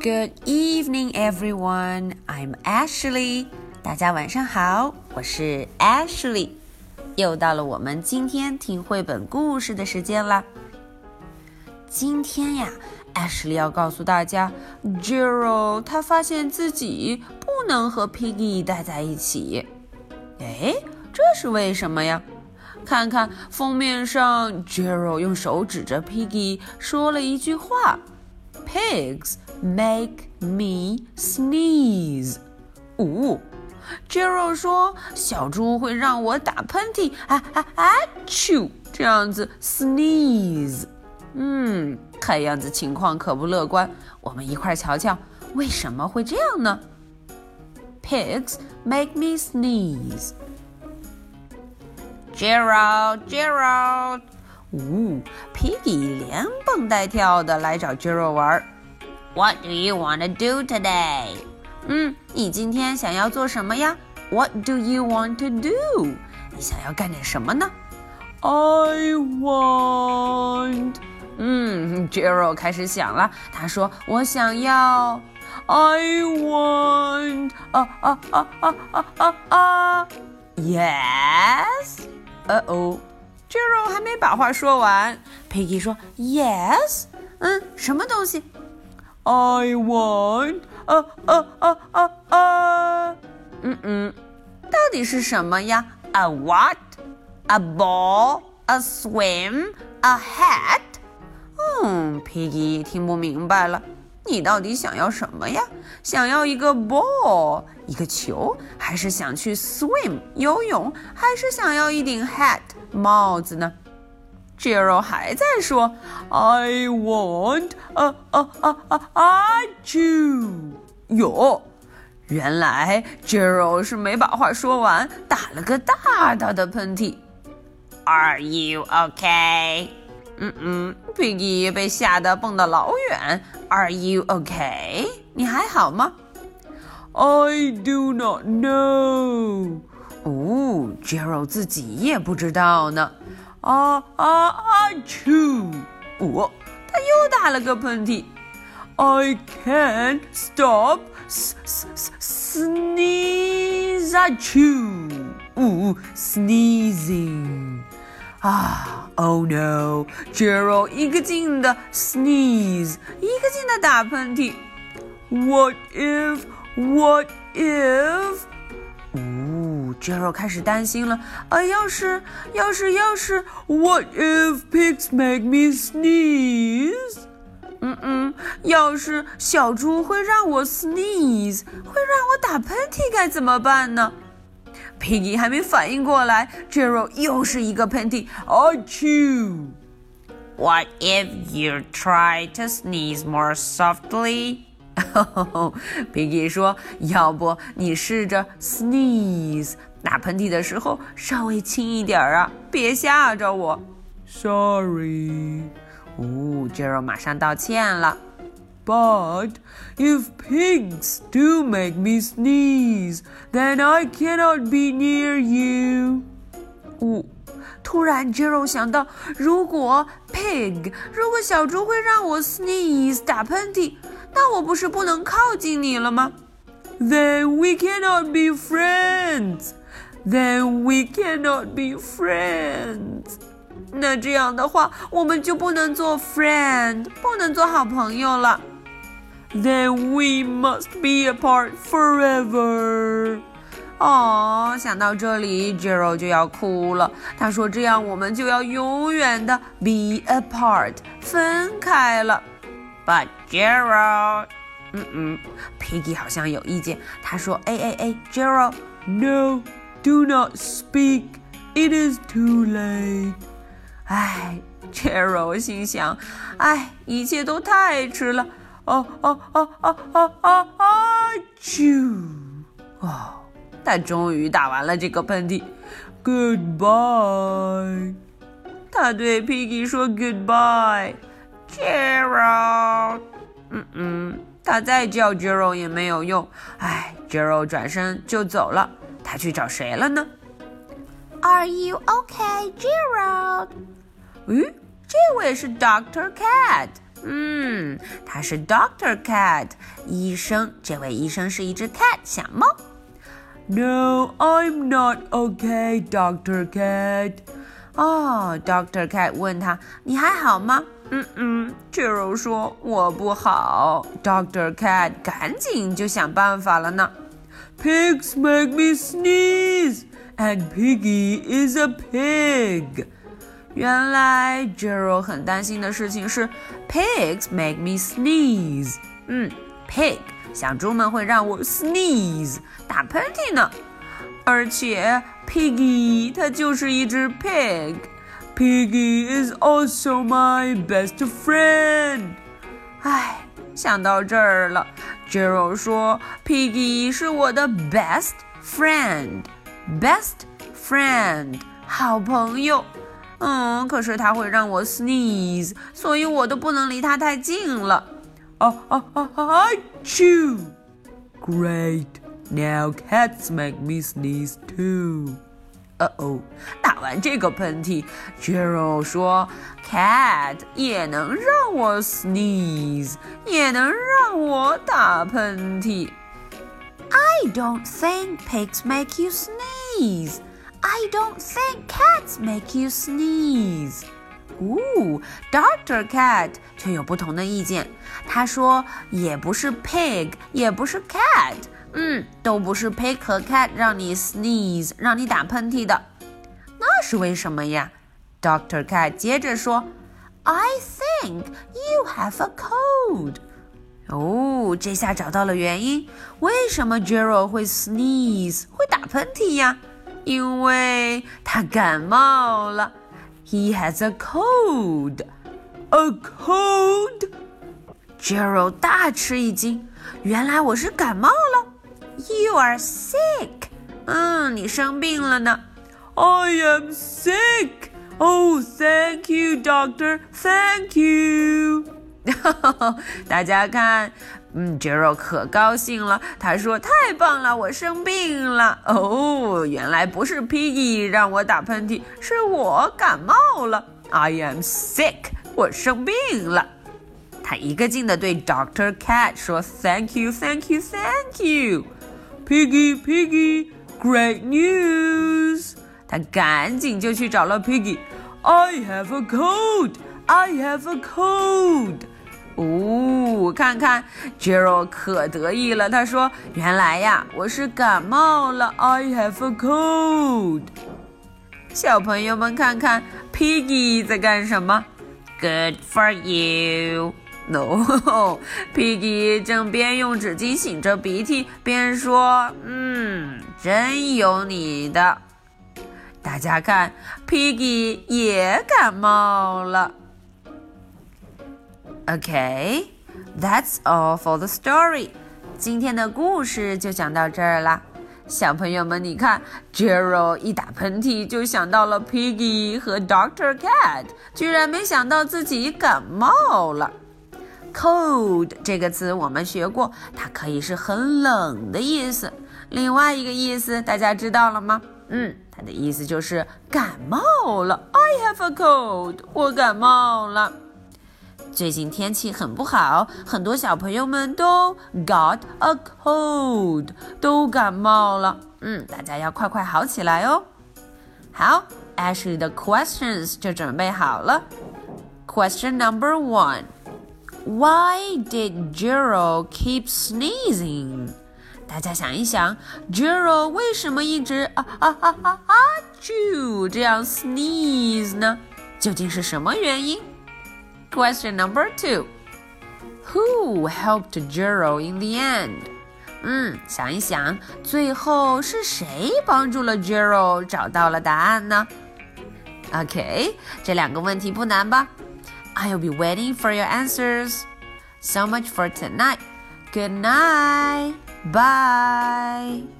Good evening, everyone. I'm Ashley. 大家晚上好，我是 Ashley。又到了我们今天听绘本故事的时间啦。今天呀，Ashley 要告诉大家，Jero 他发现自己不能和 Piggy 待在一起。哎，这是为什么呀？看看封面上，Jero 用手指着 Piggy 说了一句话 ：“Pigs make me sneeze。”哦，Jero 说小猪会让我打喷嚏，啊啊啊啾，这样子 sneeze。嗯，看样子情况可不乐观。我们一块瞧瞧为什么会这样呢？Pigs make me sneeze。Gerald, Gerald， 呜，Piggy 连蹦带跳的来找 Gerald 玩。What do you want to do today？嗯，你今天想要做什么呀？What do you want to do？你想要干点什么呢？I want。嗯，Gerald 开始想了，他说：“我想要。”I want。啊啊啊啊啊啊啊！Yes。呃哦 ，Jero 还没把话说完，Piggy 说：“Yes，嗯，什么东西？I want，啊啊啊啊啊，嗯嗯，到底是什么呀？A what？A ball？A swim？A hat？嗯，Piggy 听不明白了。你到底想要什么呀？想要一个 ball 一个球，还是想去 swim 游泳，还是想要一顶 hat 帽子呢？Jero 还在说 I want a a a a a chew。哟，原来 Jero 是没把话说完，打了个大大的喷嚏。Are you okay？嗯嗯，Piggy 被吓得蹦得老远。Are you okay？你还好吗？I do not know。哦，Jero 自己也不知道呢。啊啊啊！Chew！哦，他又打了个喷嚏。I can't stop sneeze. Chew！哦，sneezing。啊 ，Oh no！Gerald 一个劲的 sneeze，一个劲的打喷嚏。What if？What if？哦，Gerald 开始担心了。啊，要是，要是，要是，What if pigs make me sneeze？嗯嗯，要是小猪会让我 sneeze，会让我打喷嚏，该怎么办呢 ？Piggy 还没反应过来，Jero 又是一个喷嚏。a c h e What if you try to sneeze more softly？Piggy 说：“要不你试着 sneeze，打喷嚏的时候稍微轻一点啊，别吓着我。” Sorry。哦，Jero 马上道歉了。 But if pigs do make me sneeze, then I cannot be near you. 哦，突然 Jero 想到，如果 pig，如果小猪会让我 sneeze 打喷嚏，那我不是不能靠近你了吗？Then we cannot be friends. Then we cannot be friends. 那这样的话，我们就不能做 friend，不能做好朋友了。 then we must be apart forever. 哦，想到这里，Jero 就要哭了。他说：“这样我们就要永远的 be apart，分开了。” But Jero，嗯嗯，Piggy 好像有意见。他说：“哎哎哎，Jero，No，do not speak. It is too late. 哎，Jero 心想：哎，一切都太迟了。 啊啊啊啊啊啊啊！啾！哦，他终于打完了这个喷嚏。Goodbye！他对 Piggy 说 Goodbye。Gerald，嗯嗯，他再叫 Gerald 也没有用。哎，Gerald 转身就走了。他去找谁了呢？Are you okay, Gerald？咦，这位是 Doctor Cat。嗯，他是 Doctor Cat 医生。这位医生是一只 cat 小猫。No, I'm not okay, Doctor Cat. 哦，Doctor Cat 问他：“你还好吗？”嗯嗯，Jero 说：“我不好。”Doctor Cat 赶紧就想办法了呢。Pigs make me sneeze, and Piggy is a pig. 原来 Jero 很担心的事情是 Pigs make me sneeze。嗯，pig。小猪们会让我 sneeze 打喷嚏呢，而且 Piggy 它就是一只 pig。Piggy is also my best friend。唉，想到这儿了，Jero 说 Piggy 是我的 best friend，best friend 好朋友。 嗯，可是它会让我 sneeze，所以我都不能离它太近了。啊啊啊啊！Achoo! Great. Now cats make me sneeze too. 呃哦，打完这个喷嚏，Jero 说，cat 也能让我 sneeze，也能让我打喷嚏。I don't think pigs make you sneeze. I don't think cats make you sneeze. 哦，Doctor Cat 却有不同的意见。他说，也不是 pig，也不是 cat，嗯，都不是 pig 和 cat 让你 sneeze，让你打喷嚏的。那是为什么呀？Doctor Cat 接着说，I think you have a cold。哦，这下找到了原因，为什么 Jero 会 sneeze，会打喷嚏呀？ 因为他感冒了。He has a cold. A cold? Gerald 大吃一惊，原来我是感冒了。You are sick. 嗯，你生病了呢。I am sick. Oh, thank you, doctor. Thank you. 大家看， 嗯，Gerald 可高兴了。他说：“太棒了，我生病了。哦，原来不是 Piggy 让我打喷嚏，是我感冒了。I am sick，我生病了。”他一个劲的对 Doctor Cat 说：“Thank you, thank you, thank you, Piggy, Piggy, great news！” 他赶紧就去找了 Piggy。I have a cold. I have a cold. 哦，看看 Jero 可得意了。他说：“原来呀，我是感冒了。I have a cold。”小朋友们看看 Piggy 在干什么？Good for you。No，Piggy 正边用纸巾擤着鼻涕边说：“嗯，真有你的。”大家看，Piggy 也感冒了。Okay, that's all for the story. 今天的故事就讲到这儿啦。小朋友们，你看，Jero 一打喷嚏就想到了 Piggy 和 Doctor Cat，居然没想到自己感冒了。Cold 这个词我们学过，它可以是很冷的意思。另外一个意思大家知道了吗？嗯，它的意思就是感冒了。I have a cold，我感冒了。最近天气很不好，很多小朋友们都 got a cold，都感冒了。嗯，大家要快快好起来哦。好，Ashley 的 questions 就准备好了。Question number one: Why did Jero keep sneezing？大家想一想，Jero 为什么一直啊啊啊啊啊啾这样 sneeze 呢？究竟是什么原因 ？Question number two Who helped Jero in the end? 嗯，想一想，最后是谁帮助了 Jero 找到了答案呢？OK，这两个问题不难吧？I'll be waiting for your answers. So much for tonight. Good night. Bye.